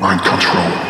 Mind control.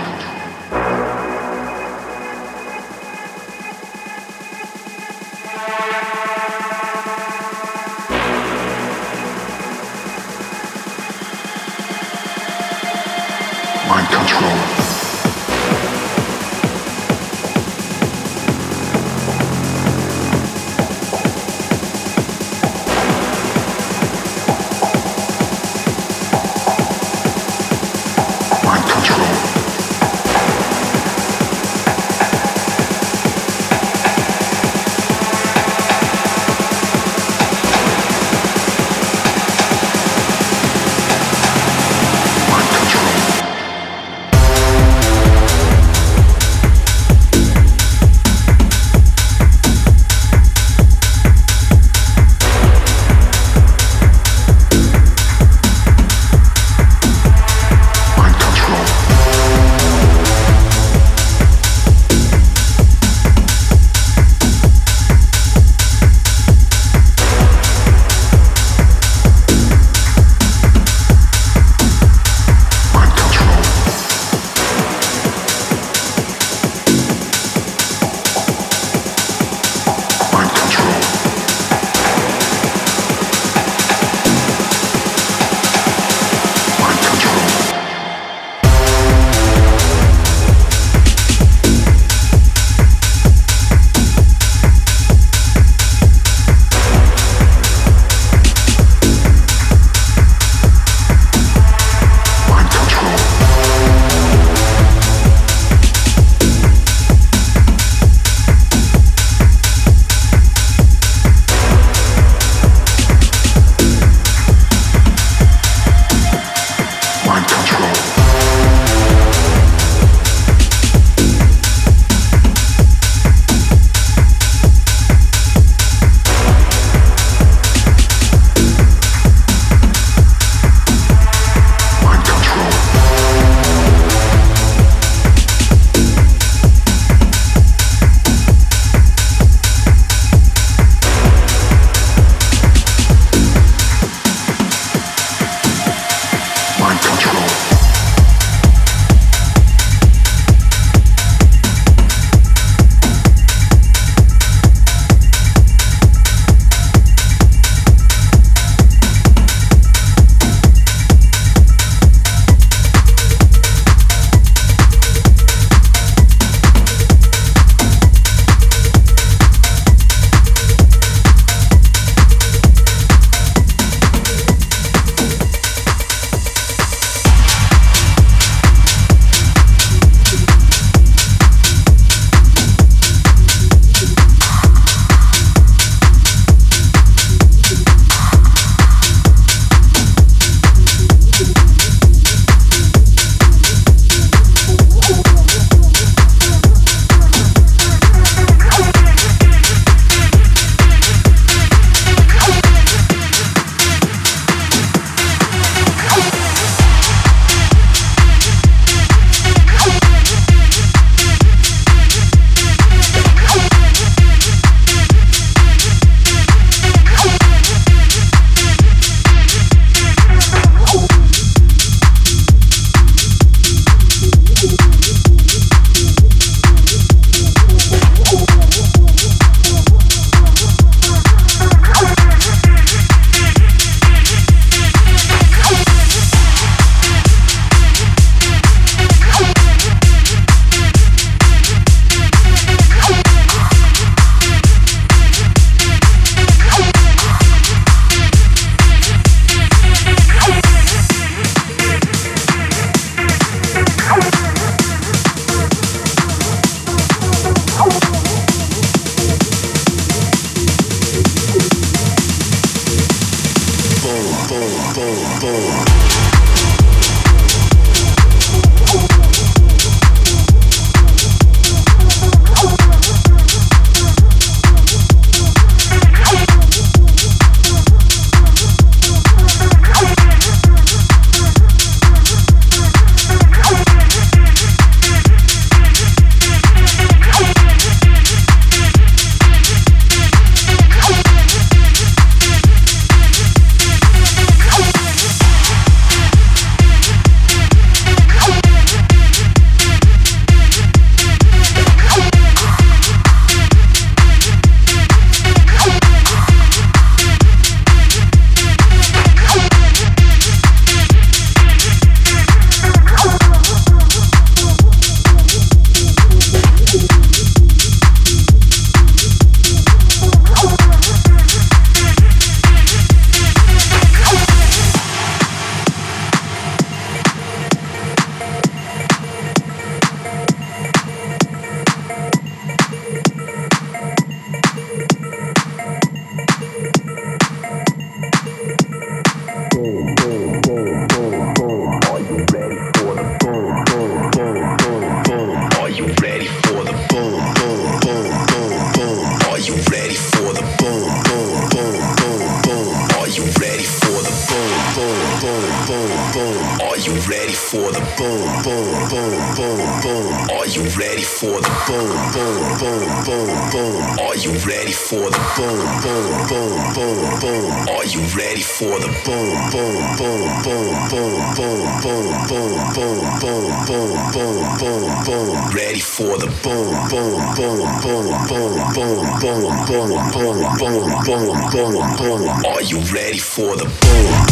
For the boom, boom, boom, boom, boom? Are you ready for the boom, boom, boom, boom, boom? Are you ready for the boom, boom, boom, boom, boom? Are you ready for the boom, boom, boom, boom, boom, boom, boom, boom, boom, boom, boom, boom, boom, boom? Ready for the boom, boom, boom, boom, boom, boom, boom, boom, boom, boom, boom, boom, boom? boom? Are you ready for the boom?